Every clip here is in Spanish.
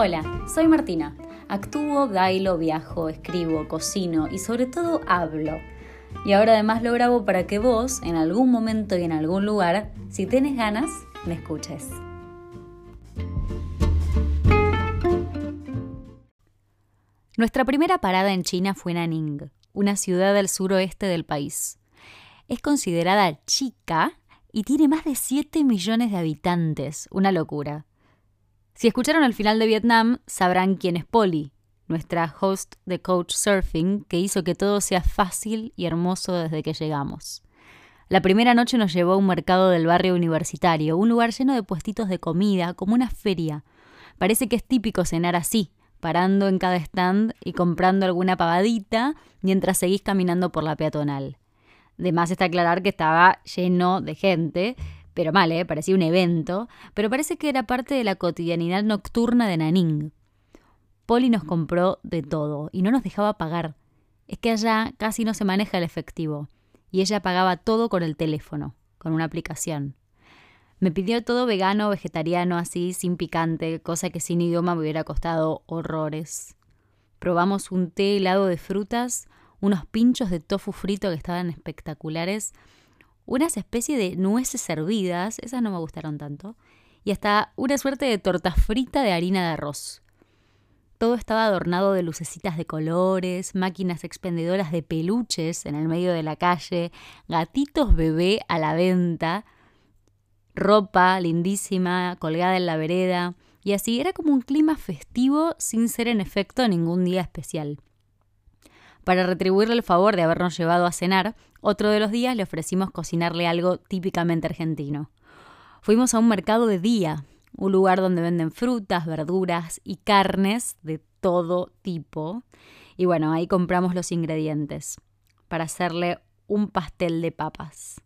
Hola, soy Martina. Actúo, bailo, viajo, escribo, cocino y sobre todo hablo. Y ahora además lo grabo para que vos, en algún momento y en algún lugar, si tienes ganas, me escuches. Nuestra primera parada en China fue Nanning, una ciudad del suroeste del país. Es considerada chica y tiene más de 7 millones de habitantes, una locura. Si escucharon el final de Vietnam, sabrán quién es Polly, nuestra host de Coach Surfing, que hizo que todo sea fácil y hermoso desde que llegamos. La primera noche nos llevó a un mercado del barrio universitario, un lugar lleno de puestitos de comida, como una feria. Parece que es típico cenar así, parando en cada stand y comprando alguna pavadita mientras seguís caminando por la peatonal. De más está aclarar que estaba lleno de gente, pero mal, ¿eh? parecía un evento, pero parece que era parte de la cotidianidad nocturna de Naning. Polly nos compró de todo y no nos dejaba pagar. Es que allá casi no se maneja el efectivo, y ella pagaba todo con el teléfono, con una aplicación. Me pidió todo vegano, vegetariano, así, sin picante, cosa que sin idioma me hubiera costado horrores. Probamos un té helado de frutas, unos pinchos de tofu frito que estaban espectaculares, unas especies de nueces hervidas, esas no me gustaron tanto, y hasta una suerte de torta frita de harina de arroz. Todo estaba adornado de lucecitas de colores, máquinas expendedoras de peluches en el medio de la calle, gatitos bebé a la venta, ropa lindísima colgada en la vereda, y así era como un clima festivo sin ser en efecto ningún día especial. Para retribuirle el favor de habernos llevado a cenar, otro de los días le ofrecimos cocinarle algo típicamente argentino. Fuimos a un mercado de día, un lugar donde venden frutas, verduras y carnes de todo tipo. Y bueno, ahí compramos los ingredientes para hacerle un pastel de papas.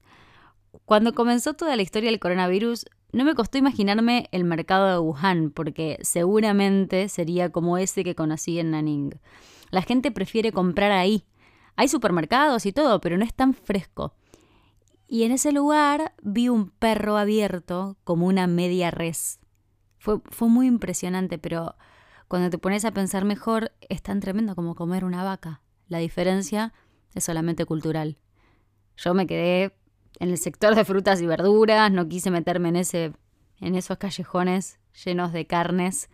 Cuando comenzó toda la historia del coronavirus, no me costó imaginarme el mercado de Wuhan, porque seguramente sería como ese que conocí en Nanning. La gente prefiere comprar ahí. Hay supermercados y todo, pero no es tan fresco. Y en ese lugar vi un perro abierto como una media res. Fue, fue muy impresionante, pero cuando te pones a pensar mejor, es tan tremendo como comer una vaca. La diferencia es solamente cultural. Yo me quedé en el sector de frutas y verduras, no quise meterme en, ese, en esos callejones llenos de carnes.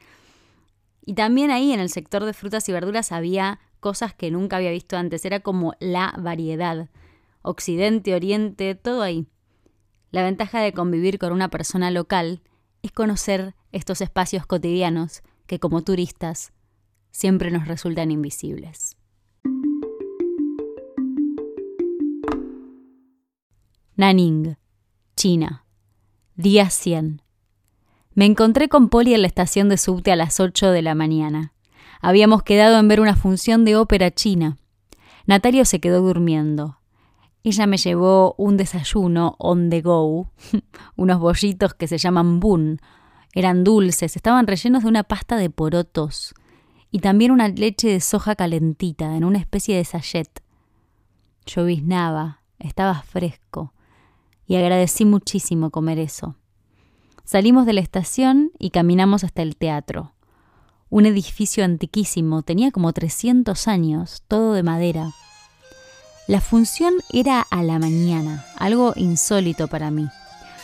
Y también ahí en el sector de frutas y verduras había cosas que nunca había visto antes, era como la variedad. Occidente, Oriente, todo ahí. La ventaja de convivir con una persona local es conocer estos espacios cotidianos que como turistas siempre nos resultan invisibles. Nanning, China. Día 100. Me encontré con Polly en la estación de subte a las 8 de la mañana. Habíamos quedado en ver una función de ópera china. Natalia se quedó durmiendo. Ella me llevó un desayuno on the go, unos bollitos que se llaman bun. Eran dulces, estaban rellenos de una pasta de porotos y también una leche de soja calentita en una especie de sachet. Lloviznaba, estaba fresco y agradecí muchísimo comer eso. Salimos de la estación y caminamos hasta el teatro. Un edificio antiquísimo, tenía como 300 años, todo de madera. La función era a la mañana, algo insólito para mí.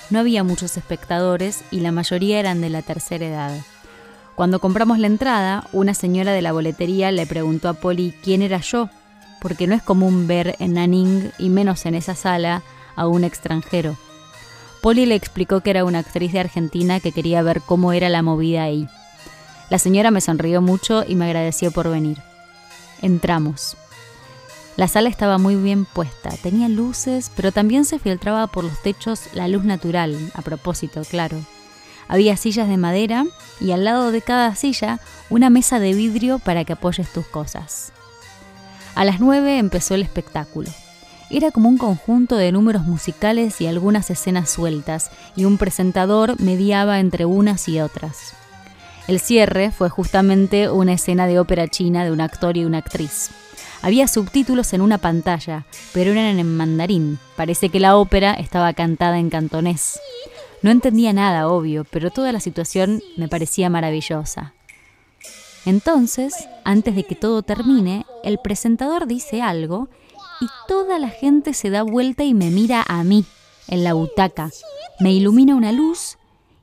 No había muchos espectadores y la mayoría eran de la tercera edad. Cuando compramos la entrada, una señora de la boletería le preguntó a Polly quién era yo, porque no es común ver en Nanning, y menos en esa sala, a un extranjero. Polly le explicó que era una actriz de Argentina que quería ver cómo era la movida ahí. La señora me sonrió mucho y me agradeció por venir. Entramos. La sala estaba muy bien puesta, tenía luces, pero también se filtraba por los techos la luz natural, a propósito, claro. Había sillas de madera y al lado de cada silla una mesa de vidrio para que apoyes tus cosas. A las nueve empezó el espectáculo. Era como un conjunto de números musicales y algunas escenas sueltas, y un presentador mediaba entre unas y otras. El cierre fue justamente una escena de ópera china de un actor y una actriz. Había subtítulos en una pantalla, pero eran en mandarín. Parece que la ópera estaba cantada en cantonés. No entendía nada, obvio, pero toda la situación me parecía maravillosa. Entonces, antes de que todo termine, el presentador dice algo y toda la gente se da vuelta y me mira a mí, en la butaca. Me ilumina una luz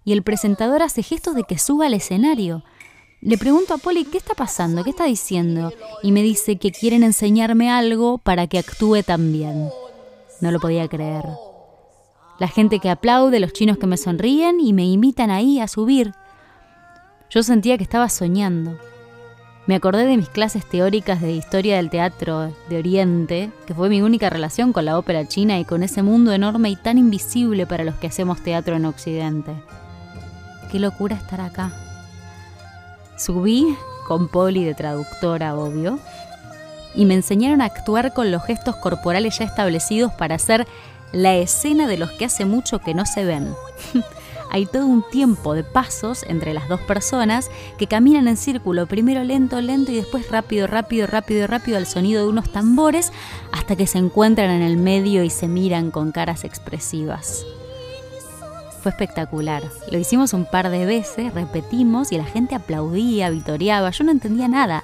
y el presentador hace gestos de que suba al escenario. Le pregunto a Polly qué está pasando, qué está diciendo, y me dice que quieren enseñarme algo para que actúe también. No lo podía creer. La gente que aplaude, los chinos que me sonríen y me invitan ahí a subir. Yo sentía que estaba soñando. Me acordé de mis clases teóricas de historia del teatro de Oriente, que fue mi única relación con la ópera china y con ese mundo enorme y tan invisible para los que hacemos teatro en Occidente. Qué locura estar acá. Subí con Polly de traductora, obvio, y me enseñaron a actuar con los gestos corporales ya establecidos para hacer la escena de los que hace mucho que no se ven. Hay todo un tiempo de pasos entre las dos personas que caminan en círculo, primero lento, lento y después rápido, rápido, rápido, rápido al sonido de unos tambores hasta que se encuentran en el medio y se miran con caras expresivas. Fue espectacular. Lo hicimos un par de veces, repetimos y la gente aplaudía, vitoreaba. Yo no entendía nada.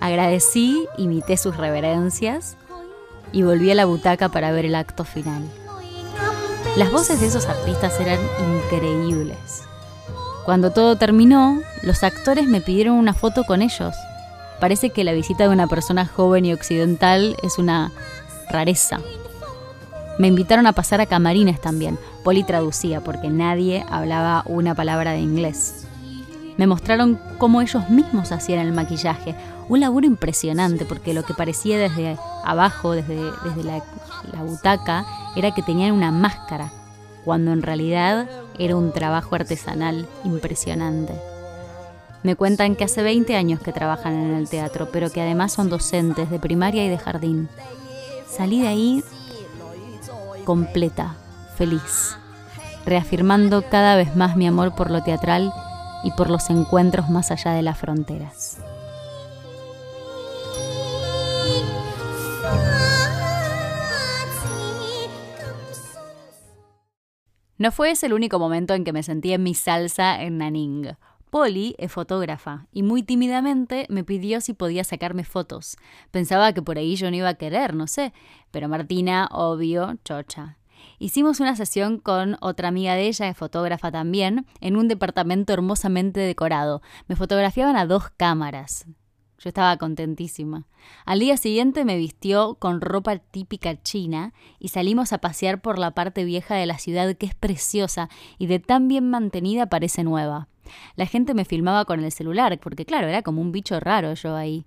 Agradecí, imité sus reverencias y volví a la butaca para ver el acto final. Las voces de esos artistas eran increíbles. Cuando todo terminó, los actores me pidieron una foto con ellos. Parece que la visita de una persona joven y occidental es una rareza. Me invitaron a pasar a camarines también. Poli traducía porque nadie hablaba una palabra de inglés. Me mostraron cómo ellos mismos hacían el maquillaje. Un laburo impresionante porque lo que parecía desde abajo, desde, desde la, la butaca, era que tenían una máscara, cuando en realidad era un trabajo artesanal impresionante. Me cuentan que hace 20 años que trabajan en el teatro, pero que además son docentes de primaria y de jardín. Salí de ahí completa, feliz, reafirmando cada vez más mi amor por lo teatral y por los encuentros más allá de las fronteras. No fue ese el único momento en que me sentí en mi salsa en Nanning. Polly es fotógrafa y muy tímidamente me pidió si podía sacarme fotos. Pensaba que por ahí yo no iba a querer, no sé, pero Martina, obvio, chocha. Hicimos una sesión con otra amiga de ella, es fotógrafa también, en un departamento hermosamente decorado. Me fotografiaban a dos cámaras. Yo estaba contentísima. Al día siguiente me vistió con ropa típica china y salimos a pasear por la parte vieja de la ciudad que es preciosa y de tan bien mantenida parece nueva. La gente me filmaba con el celular, porque claro, era como un bicho raro yo ahí.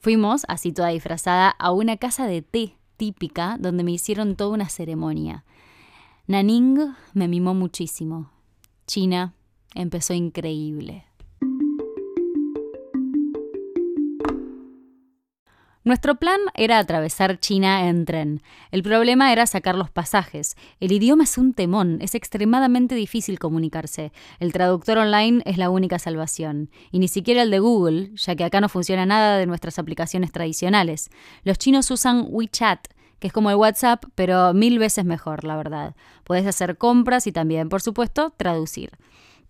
Fuimos, así toda disfrazada, a una casa de té típica donde me hicieron toda una ceremonia. Naning me mimó muchísimo. China empezó increíble. Nuestro plan era atravesar China en tren. El problema era sacar los pasajes. El idioma es un temón, es extremadamente difícil comunicarse. El traductor online es la única salvación. Y ni siquiera el de Google, ya que acá no funciona nada de nuestras aplicaciones tradicionales. Los chinos usan WeChat, que es como el WhatsApp, pero mil veces mejor, la verdad. Puedes hacer compras y también, por supuesto, traducir.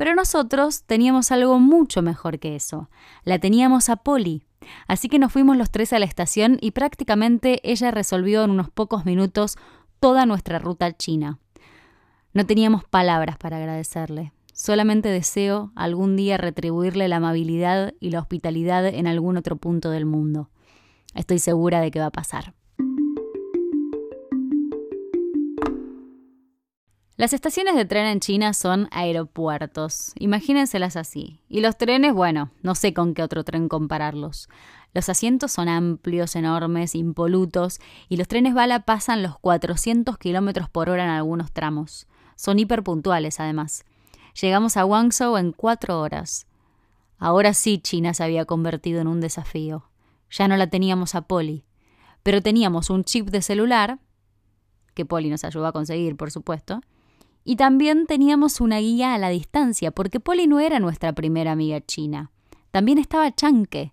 Pero nosotros teníamos algo mucho mejor que eso. La teníamos a Polly. Así que nos fuimos los tres a la estación y prácticamente ella resolvió en unos pocos minutos toda nuestra ruta china. No teníamos palabras para agradecerle. Solamente deseo algún día retribuirle la amabilidad y la hospitalidad en algún otro punto del mundo. Estoy segura de que va a pasar. Las estaciones de tren en China son aeropuertos, imagínenselas así. Y los trenes, bueno, no sé con qué otro tren compararlos. Los asientos son amplios, enormes, impolutos, y los trenes bala pasan los 400 kilómetros por hora en algunos tramos. Son hiperpuntuales, además. Llegamos a Guangzhou en cuatro horas. Ahora sí China se había convertido en un desafío. Ya no la teníamos a Polly, pero teníamos un chip de celular, que Polly nos ayudó a conseguir, por supuesto, y también teníamos una guía a la distancia, porque Polly no era nuestra primera amiga china. También estaba Chanke,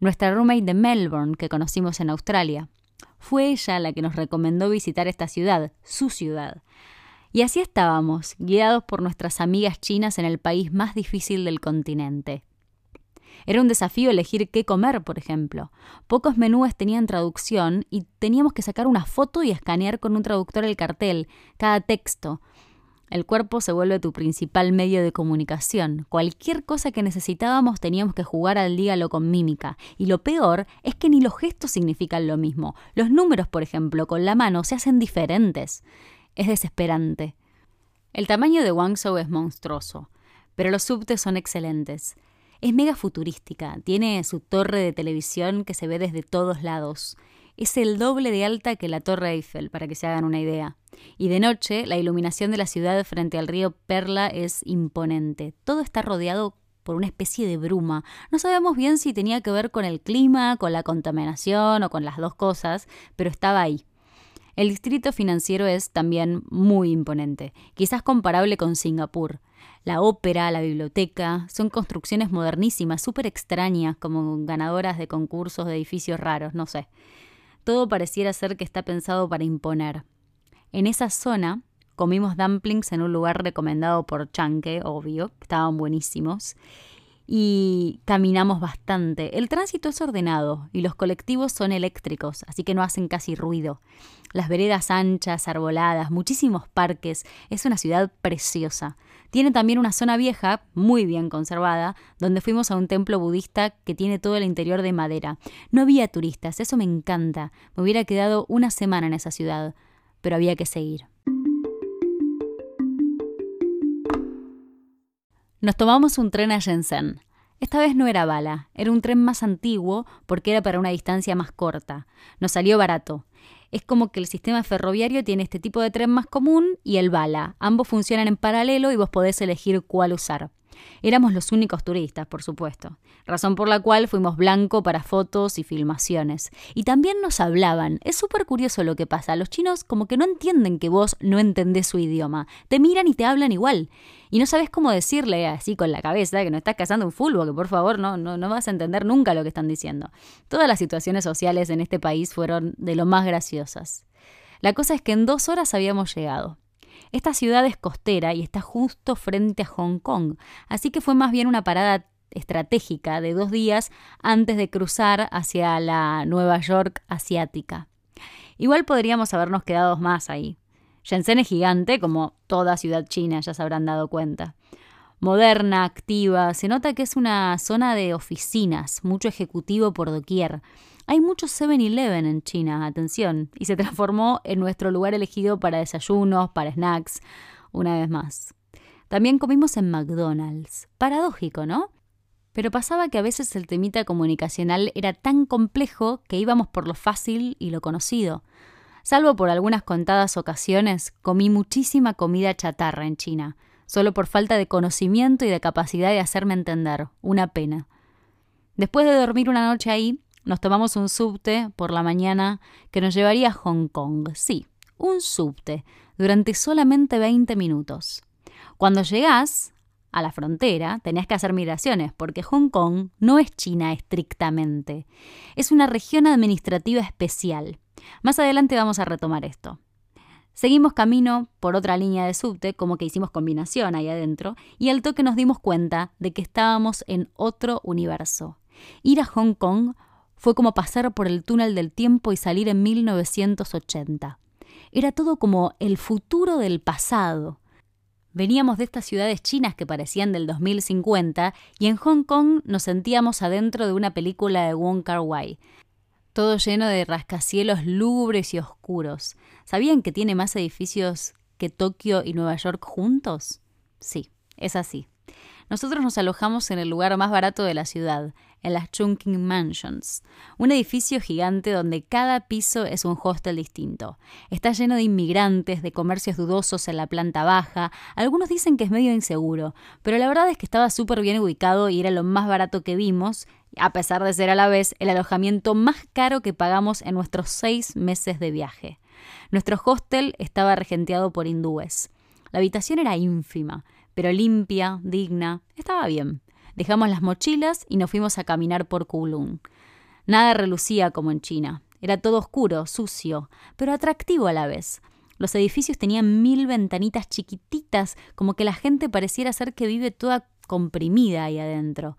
nuestra roommate de Melbourne que conocimos en Australia. Fue ella la que nos recomendó visitar esta ciudad, su ciudad. Y así estábamos, guiados por nuestras amigas chinas en el país más difícil del continente. Era un desafío elegir qué comer, por ejemplo. Pocos menúes tenían traducción y teníamos que sacar una foto y escanear con un traductor el cartel, cada texto. El cuerpo se vuelve tu principal medio de comunicación. Cualquier cosa que necesitábamos teníamos que jugar al dígalo con mímica. Y lo peor es que ni los gestos significan lo mismo. Los números, por ejemplo, con la mano se hacen diferentes. Es desesperante. El tamaño de Guangzhou es monstruoso, pero los subtes son excelentes. Es mega futurística, tiene su torre de televisión que se ve desde todos lados. Es el doble de alta que la Torre Eiffel, para que se hagan una idea. Y de noche, la iluminación de la ciudad frente al río Perla es imponente. Todo está rodeado por una especie de bruma. No sabemos bien si tenía que ver con el clima, con la contaminación o con las dos cosas, pero estaba ahí. El distrito financiero es también muy imponente, quizás comparable con Singapur. La ópera, la biblioteca, son construcciones modernísimas, súper extrañas, como ganadoras de concursos de edificios raros, no sé. Todo pareciera ser que está pensado para imponer. En esa zona comimos dumplings en un lugar recomendado por Chanke, obvio, estaban buenísimos, y caminamos bastante. El tránsito es ordenado y los colectivos son eléctricos, así que no hacen casi ruido. Las veredas anchas, arboladas, muchísimos parques, es una ciudad preciosa. Tiene también una zona vieja, muy bien conservada, donde fuimos a un templo budista que tiene todo el interior de madera. No había turistas, eso me encanta. Me hubiera quedado una semana en esa ciudad, pero había que seguir. Nos tomamos un tren a Shenzhen. Esta vez no era bala, era un tren más antiguo porque era para una distancia más corta. Nos salió barato. Es como que el sistema ferroviario tiene este tipo de tren más común y el bala. Ambos funcionan en paralelo y vos podés elegir cuál usar. Éramos los únicos turistas, por supuesto, razón por la cual fuimos blanco para fotos y filmaciones. Y también nos hablaban. Es súper curioso lo que pasa. Los chinos como que no entienden que vos no entendés su idioma. Te miran y te hablan igual. Y no sabes cómo decirle así con la cabeza que no estás cazando un fulbo, que por favor no, no, no vas a entender nunca lo que están diciendo. Todas las situaciones sociales en este país fueron de lo más graciosas. La cosa es que en dos horas habíamos llegado. Esta ciudad es costera y está justo frente a Hong Kong, así que fue más bien una parada estratégica de dos días antes de cruzar hacia la Nueva York asiática. Igual podríamos habernos quedado más ahí. Shenzhen es gigante, como toda ciudad china, ya se habrán dado cuenta. Moderna, activa, se nota que es una zona de oficinas, mucho ejecutivo por doquier. Hay muchos 7-Eleven en China, atención, y se transformó en nuestro lugar elegido para desayunos, para snacks, una vez más. También comimos en McDonald's. Paradójico, ¿no? Pero pasaba que a veces el temita comunicacional era tan complejo que íbamos por lo fácil y lo conocido. Salvo por algunas contadas ocasiones, comí muchísima comida chatarra en China, solo por falta de conocimiento y de capacidad de hacerme entender. Una pena. Después de dormir una noche ahí, nos tomamos un subte por la mañana que nos llevaría a Hong Kong. Sí, un subte, durante solamente 20 minutos. Cuando llegás a la frontera, tenías que hacer migraciones, porque Hong Kong no es China estrictamente. Es una región administrativa especial. Más adelante vamos a retomar esto. Seguimos camino por otra línea de subte, como que hicimos combinación ahí adentro, y al toque nos dimos cuenta de que estábamos en otro universo. Ir a Hong Kong fue como pasar por el túnel del tiempo y salir en 1980. Era todo como el futuro del pasado. Veníamos de estas ciudades chinas que parecían del 2050 y en Hong Kong nos sentíamos adentro de una película de Wong Kar Wai. Todo lleno de rascacielos lúgubres y oscuros. ¿Sabían que tiene más edificios que Tokio y Nueva York juntos? Sí, es así. Nosotros nos alojamos en el lugar más barato de la ciudad, en las Chungking Mansions, un edificio gigante donde cada piso es un hostel distinto. Está lleno de inmigrantes, de comercios dudosos en la planta baja, algunos dicen que es medio inseguro, pero la verdad es que estaba súper bien ubicado y era lo más barato que vimos, a pesar de ser a la vez el alojamiento más caro que pagamos en nuestros seis meses de viaje. Nuestro hostel estaba regenteado por hindúes. La habitación era ínfima, pero limpia, digna, estaba bien. Dejamos las mochilas y nos fuimos a caminar por Kowloon. Nada relucía como en China. Era todo oscuro, sucio, pero atractivo a la vez. Los edificios tenían mil ventanitas chiquititas, como que la gente pareciera ser que vive toda comprimida ahí adentro.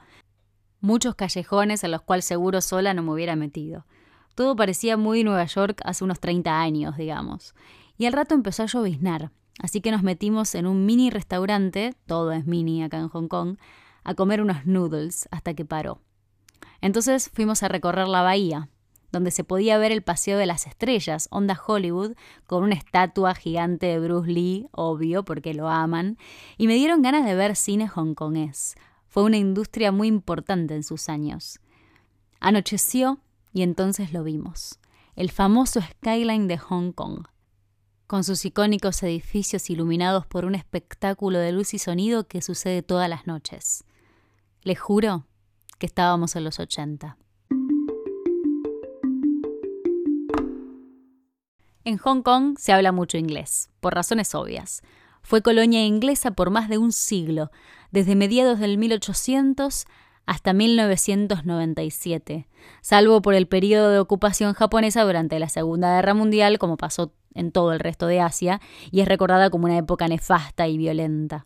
Muchos callejones en los cuales seguro sola no me hubiera metido. Todo parecía muy Nueva York hace unos 30 años, digamos. Y al rato empezó a lloviznar, así que nos metimos en un mini restaurante, todo es mini acá en Hong Kong, a comer unos noodles hasta que paró. Entonces fuimos a recorrer la bahía, donde se podía ver el Paseo de las Estrellas, onda Hollywood, con una estatua gigante de Bruce Lee, obvio, porque lo aman, y me dieron ganas de ver cine hongkonés. Fue una industria muy importante en sus años. Anocheció y entonces lo vimos. El famoso skyline de Hong Kong, con sus icónicos edificios iluminados por un espectáculo de luz y sonido que sucede todas las noches. Les juro que estábamos en los 80. En Hong Kong se habla mucho inglés, por razones obvias. Fue colonia inglesa por más de un siglo, desde mediados del 1800 hasta 1997, salvo por el periodo de ocupación japonesa durante la Segunda Guerra Mundial, como pasó en todo el resto de Asia, y es recordada como una época nefasta y violenta.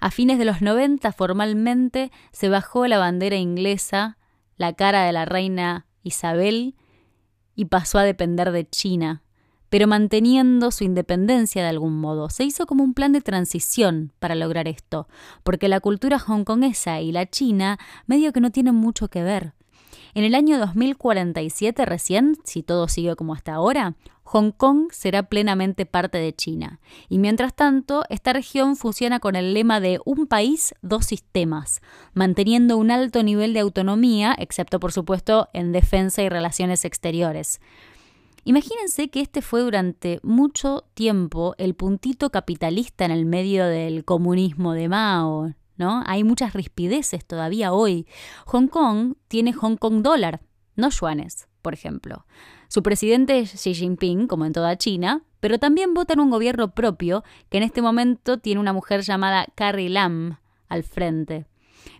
A fines de los 90 formalmente se bajó la bandera inglesa, la cara de la reina Isabel, y pasó a depender de China, pero manteniendo su independencia de algún modo. Se hizo como un plan de transición para lograr esto, porque la cultura hongkonesa y la china medio que no tienen mucho que ver. En el año 2047 recién, si todo sigue como hasta ahora, Hong Kong será plenamente parte de China. Y mientras tanto, esta región funciona con el lema de un país, dos sistemas, manteniendo un alto nivel de autonomía, excepto por supuesto en defensa y relaciones exteriores. Imagínense que este fue durante mucho tiempo el puntito capitalista en el medio del comunismo de Mao, ¿no? Hay muchas rispideces todavía hoy. Hong Kong tiene Hong Kong dólar, no yuanes, por ejemplo. Su presidente es Xi Jinping, como en toda China, pero también vota en un gobierno propio que en este momento tiene una mujer llamada Carrie Lam al frente.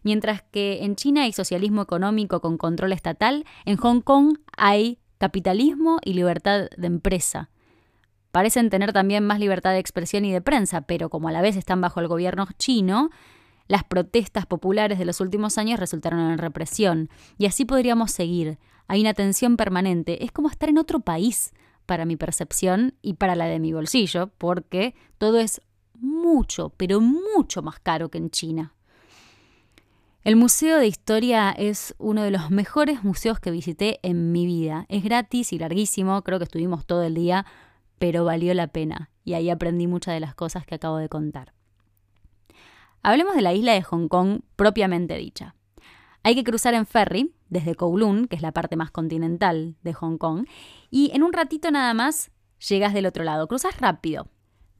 Mientras que en China hay socialismo económico con control estatal, en Hong Kong hay capitalismo y libertad de empresa. Parecen tener también más libertad de expresión y de prensa, pero como a la vez están bajo el gobierno chino, las protestas populares de los últimos años resultaron en represión. Y así podríamos seguir. Hay una tensión permanente. Es como estar en otro país para mi percepción y para la de mi bolsillo, porque todo es mucho, pero mucho más caro que en China. El Museo de Historia es uno de los mejores museos que visité en mi vida. Es gratis y larguísimo, creo que estuvimos todo el día, pero valió la pena y ahí aprendí muchas de las cosas que acabo de contar. Hablemos de la isla de Hong Kong propiamente dicha. Hay que cruzar en ferry desde Kowloon, que es la parte más continental de Hong Kong, y en un ratito nada más llegas del otro lado. Cruzas rápido.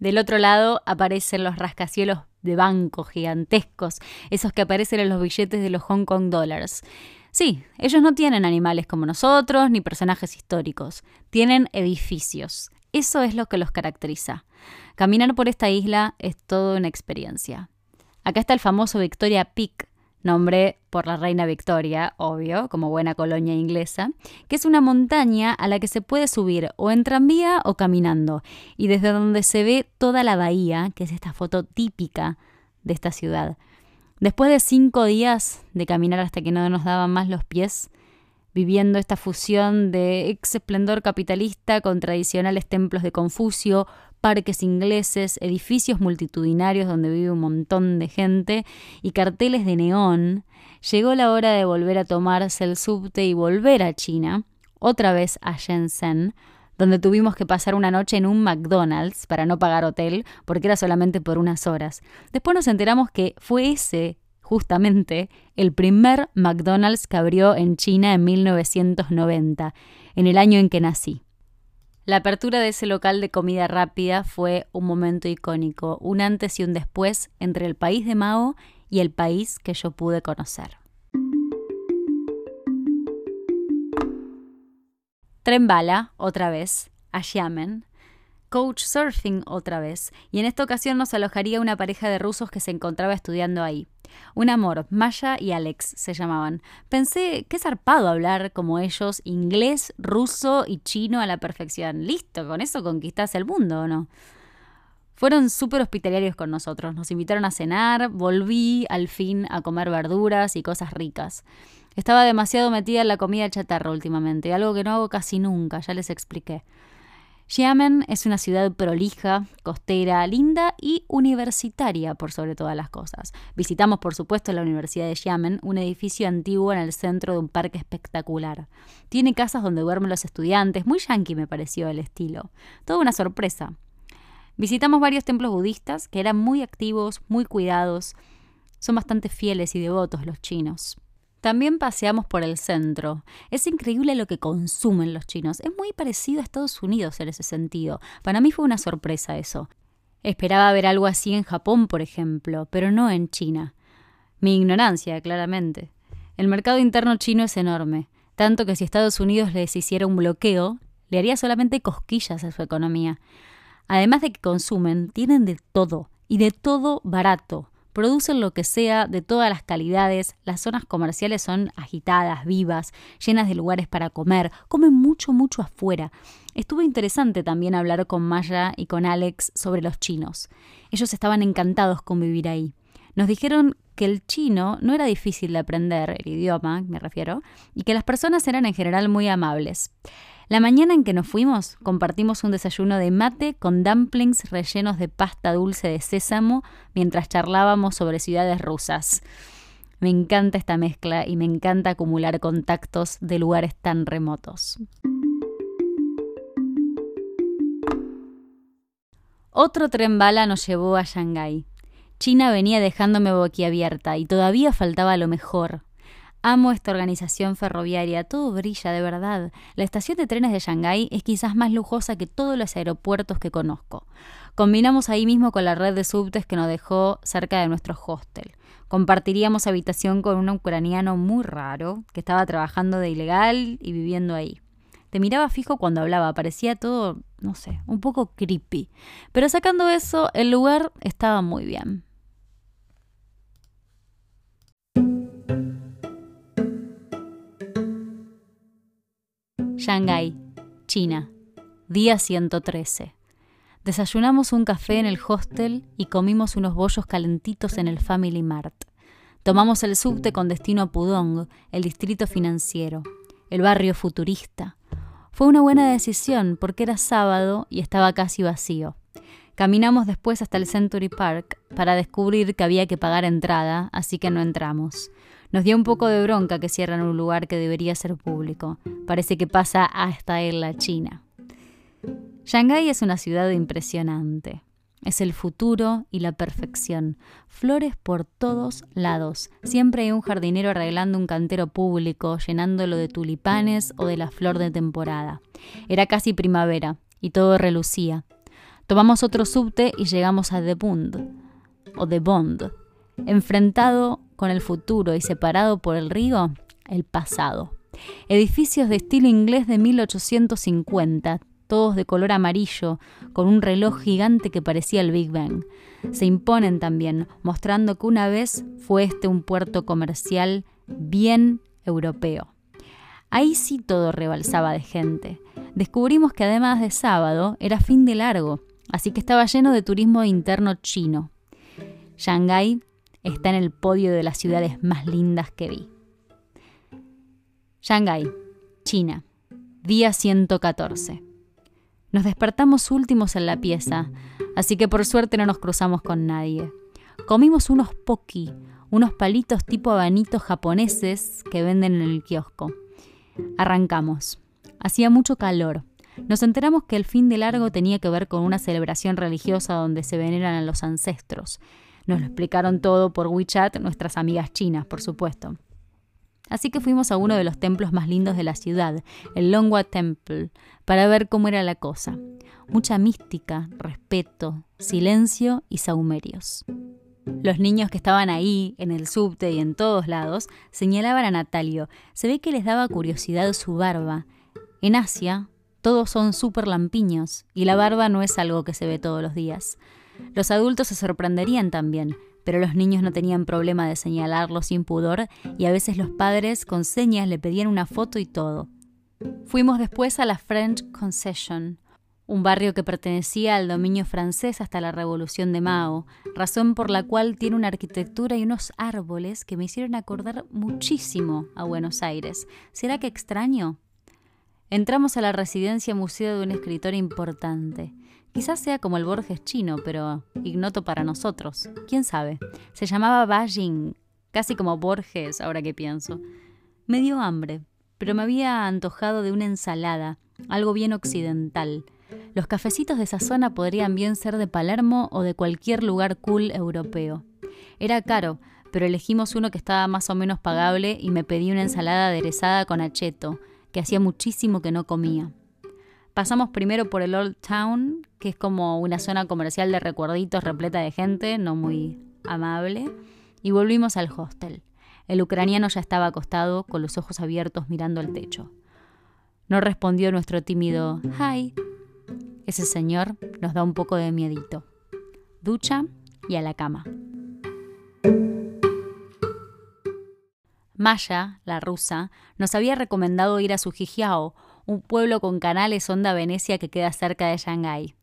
Del otro lado aparecen los rascacielos de bancos gigantescos, esos que aparecen en los billetes de los Hong Kong Dollars. Sí, ellos no tienen animales como nosotros, ni personajes históricos, tienen edificios. Eso es lo que los caracteriza. Caminar por esta isla es toda una experiencia. Acá está el famoso Victoria Peak, nombre por la reina Victoria, obvio, como buena colonia inglesa, que es una montaña a la que se puede subir o en tranvía o caminando, y desde donde se ve toda la bahía, que es esta foto típica de esta ciudad. Después de cinco días de caminar hasta que no nos daban más los pies, viviendo esta fusión de ex esplendor capitalista con tradicionales templos de Confucio, parques ingleses, edificios multitudinarios donde vive un montón de gente y carteles de neón, llegó la hora de volver a tomarse el subte y volver a China, otra vez a Shenzhen, donde tuvimos que pasar una noche en un McDonald's para no pagar hotel, porque era solamente por unas horas. Después nos enteramos que fue ese justamente el primer McDonald's que abrió en China en 1990, en el año en que nací. La apertura de ese local de comida rápida fue un momento icónico, un antes y un después entre el país de Mao y el país que yo pude conocer. Tren bala, otra vez, a Xiamen. Coach surfing otra vez, y en esta ocasión nos alojaría una pareja de rusos que se encontraba estudiando ahí. Un amor, Maya y Alex se llamaban. Pensé, qué zarpado hablar como ellos, inglés, ruso y chino a la perfección. Listo, con eso conquistás el mundo, ¿o no? Fueron súper hospitalarios con nosotros, nos invitaron a cenar, volví al fin a comer verduras y cosas ricas. Estaba demasiado metida en la comida chatarra últimamente, algo que no hago casi nunca, ya les expliqué. Xiamen es una ciudad prolija, costera, linda y universitaria por sobre todas las cosas. Visitamos, por supuesto, la Universidad de Xiamen, un edificio antiguo en el centro de un parque espectacular. Tiene casas donde duermen los estudiantes, muy yankee me pareció el estilo. Toda una sorpresa. Visitamos varios templos budistas que eran muy activos, muy cuidados. Son bastante fieles y devotos los chinos. También paseamos por el centro. Es increíble lo que consumen los chinos. Es muy parecido a Estados Unidos en ese sentido. Para mí fue una sorpresa eso. Esperaba ver algo así en Japón, por ejemplo, pero no en China. Mi ignorancia, claramente. El mercado interno chino es enorme, tanto que si Estados Unidos les hiciera un bloqueo, le haría solamente cosquillas a su economía. Además de que consumen, tienen de todo, y de todo barato. Producen lo que sea de todas las calidades, las zonas comerciales son agitadas, vivas, llenas de lugares para comer, comen mucho, mucho afuera. Estuvo interesante también hablar con Maya y con Alex sobre los chinos. Ellos estaban encantados con vivir ahí. Nos dijeron que el chino no era difícil de aprender, el idioma me refiero, y que las personas eran en general muy amables. La mañana en que nos fuimos, compartimos un desayuno de mate con dumplings rellenos de pasta dulce de sésamo mientras charlábamos sobre ciudades rusas. Me encanta esta mezcla y me encanta acumular contactos de lugares tan remotos. Otro tren bala nos llevó a Shanghái. China venía dejándome boquiabierta y todavía faltaba lo mejor, Amo esta organización ferroviaria, todo brilla de verdad. La estación de trenes de Shanghái es quizás más lujosa que todos los aeropuertos que conozco. Combinamos ahí mismo con la red de subtes que nos dejó cerca de nuestro hostel. Compartiríamos habitación con un ucraniano muy raro que estaba trabajando de ilegal y viviendo ahí. Te miraba fijo cuando hablaba, parecía todo, no sé, un poco creepy. Pero sacando eso, el lugar estaba muy bien. Shanghái, China, día 113. Desayunamos un café en el hostel y comimos unos bollos calentitos en el Family Mart. Tomamos el subte con destino a Pudong, el distrito financiero, el barrio futurista. Fue una buena decisión porque era sábado y estaba casi vacío. Caminamos después hasta el Century Park para descubrir que había que pagar entrada, así que no entramos. Nos dio un poco de bronca que cierran un lugar que debería ser público. Parece que pasa hasta en la China. Shanghái es una ciudad impresionante. Es el futuro y la perfección. Flores por todos lados. Siempre hay un jardinero arreglando un cantero público, llenándolo de tulipanes o de la flor de temporada. Era casi primavera y todo relucía. Tomamos otro subte y llegamos a The Bund, o The Bond, enfrentado con el futuro y separado por el río, el pasado. Edificios de estilo inglés de 1850, todos de color amarillo, con un reloj gigante que parecía el Big Bang. Se imponen también, mostrando que una vez fue este un puerto comercial bien europeo. Ahí sí todo rebalsaba de gente. Descubrimos que además de sábado era fin de largo, así que estaba lleno de turismo interno chino. Shanghái está en el podio de las ciudades más lindas que vi. Shanghái, China, día 114. Nos despertamos últimos en la pieza, así que por suerte no nos cruzamos con nadie. Comimos unos poki, unos palitos tipo abanitos japoneses que venden en el kiosco. Arrancamos. Hacía mucho calor. Nos enteramos que el fin de largo tenía que ver con una celebración religiosa donde se veneran a los ancestros. Nos lo explicaron todo por WeChat nuestras amigas chinas, por supuesto. Así que fuimos a uno de los templos más lindos de la ciudad, el Longhua Temple, para ver cómo era la cosa. Mucha mística, respeto, silencio y saumerios. Los niños que estaban ahí, en el subte y en todos lados, señalaban a Natalio. Se ve que les daba curiosidad su barba. En Asia, todos son súper lampiños, y la barba no es algo que se ve todos los días. Los adultos se sorprenderían también, pero los niños no tenían problema de señalarlo sin pudor y a veces los padres con señas le pedían una foto y todo. Fuimos después a la French Concession, un barrio que pertenecía al dominio francés hasta la Revolución de Mao, razón por la cual tiene una arquitectura y unos árboles que me hicieron acordar muchísimo a Buenos Aires. ¿Será que extraño? Entramos a la residencia museo de un escritor importante. Quizás sea como el Borges chino, pero ignoto para nosotros. ¿Quién sabe? Se llamaba Ba Jing, casi como Borges, ahora que pienso. Me dio hambre, pero me había antojado de una ensalada, algo bien occidental. Los cafecitos de esa zona podrían bien ser de Palermo o de cualquier lugar cool europeo. Era caro, pero elegimos uno que estaba más o menos pagable y me pedí una ensalada aderezada con acheto, que hacía muchísimo que no comía. Pasamos primero por el Old Town, que es como una zona comercial de recuerditos repleta de gente, no muy amable, y volvimos al hostel. El ucraniano ya estaba acostado, con los ojos abiertos mirando al techo. No respondió nuestro tímido hi. Ese señor nos da un poco de miedito. Ducha y a la cama. Maya, la rusa, nos había recomendado ir a Sujijiao, un pueblo con canales onda Venecia que queda cerca de Shanghái.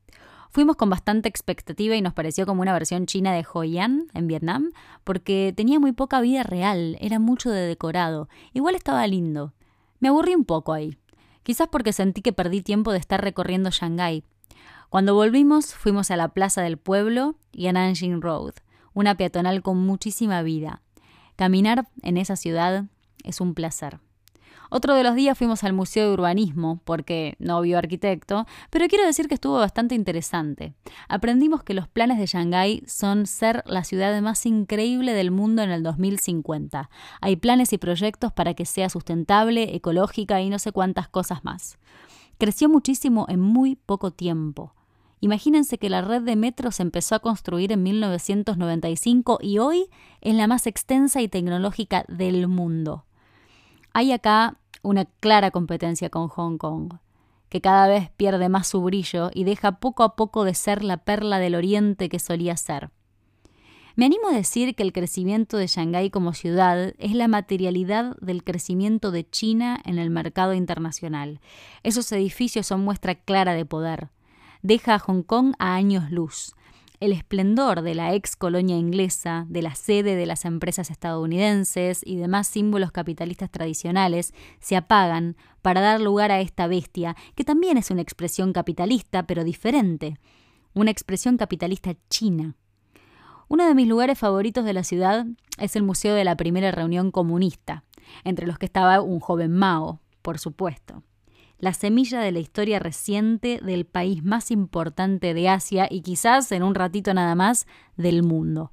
Fuimos con bastante expectativa y nos pareció como una versión china de Hoi An en Vietnam, porque tenía muy poca vida real, era mucho de decorado. Igual estaba lindo. Me aburrí un poco ahí. Quizás porque sentí que perdí tiempo de estar recorriendo Shanghái. Cuando volvimos, fuimos a la plaza del pueblo y a Nanjing Road, una peatonal con muchísima vida. Caminar en esa ciudad es un placer. Otro de los días fuimos al Museo de Urbanismo, porque no vio arquitecto, pero quiero decir que estuvo bastante interesante. Aprendimos que los planes de Shanghái son ser la ciudad más increíble del mundo en el 2050. Hay planes y proyectos para que sea sustentable, ecológica y no sé cuántas cosas más. Creció muchísimo en muy poco tiempo. Imagínense que la red de metros se empezó a construir en 1995 y hoy es la más extensa y tecnológica del mundo. Hay acá una clara competencia con Hong Kong, que cada vez pierde más su brillo y deja poco a poco de ser la perla del oriente que solía ser. Me animo a decir que el crecimiento de Shanghái como ciudad es la materialidad del crecimiento de China en el mercado internacional. Esos edificios son muestra clara de poder deja a Hong Kong a años luz. El esplendor de la ex colonia inglesa, de la sede de las empresas estadounidenses y demás símbolos capitalistas tradicionales se apagan para dar lugar a esta bestia, que también es una expresión capitalista, pero diferente, una expresión capitalista china. Uno de mis lugares favoritos de la ciudad es el Museo de la Primera Reunión Comunista, entre los que estaba un joven Mao, por supuesto la semilla de la historia reciente del país más importante de Asia y quizás en un ratito nada más del mundo.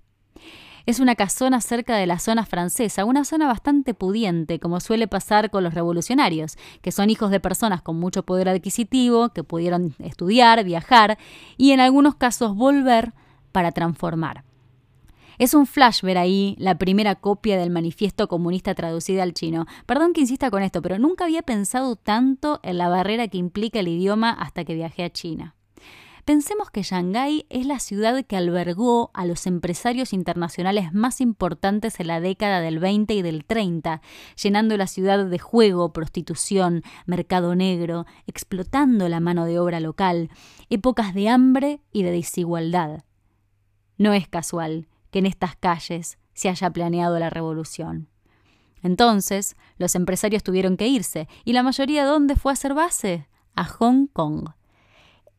Es una casona cerca de la zona francesa, una zona bastante pudiente, como suele pasar con los revolucionarios, que son hijos de personas con mucho poder adquisitivo, que pudieron estudiar, viajar y en algunos casos volver para transformar. Es un flash ver ahí la primera copia del manifiesto comunista traducida al chino. Perdón que insista con esto, pero nunca había pensado tanto en la barrera que implica el idioma hasta que viajé a China. Pensemos que Shanghái es la ciudad que albergó a los empresarios internacionales más importantes en la década del 20 y del 30, llenando la ciudad de juego, prostitución, mercado negro, explotando la mano de obra local, épocas de hambre y de desigualdad. No es casual que en estas calles se haya planeado la revolución. Entonces, los empresarios tuvieron que irse, y la mayoría dónde fue a hacer base? A Hong Kong.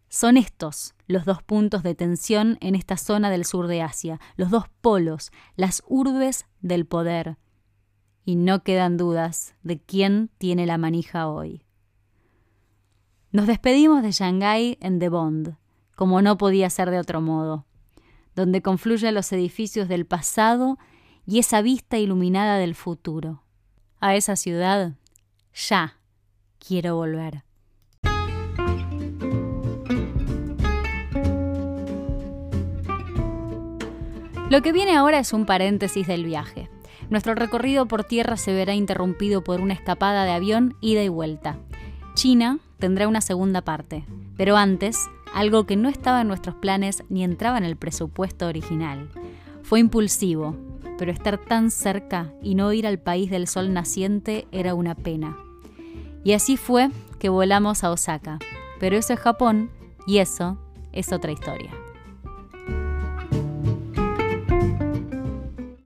Son estos los dos puntos de tensión en esta zona del sur de Asia, los dos polos, las urbes del poder. Y no quedan dudas de quién tiene la manija hoy. Nos despedimos de Shanghái en The Bond, como no podía ser de otro modo donde confluyen los edificios del pasado y esa vista iluminada del futuro. A esa ciudad ya quiero volver. Lo que viene ahora es un paréntesis del viaje. Nuestro recorrido por tierra se verá interrumpido por una escapada de avión ida y vuelta. China tendrá una segunda parte, pero antes algo que no estaba en nuestros planes ni entraba en el presupuesto original. Fue impulsivo, pero estar tan cerca y no ir al país del sol naciente era una pena. Y así fue que volamos a Osaka, pero eso es Japón Y eso es otra historia.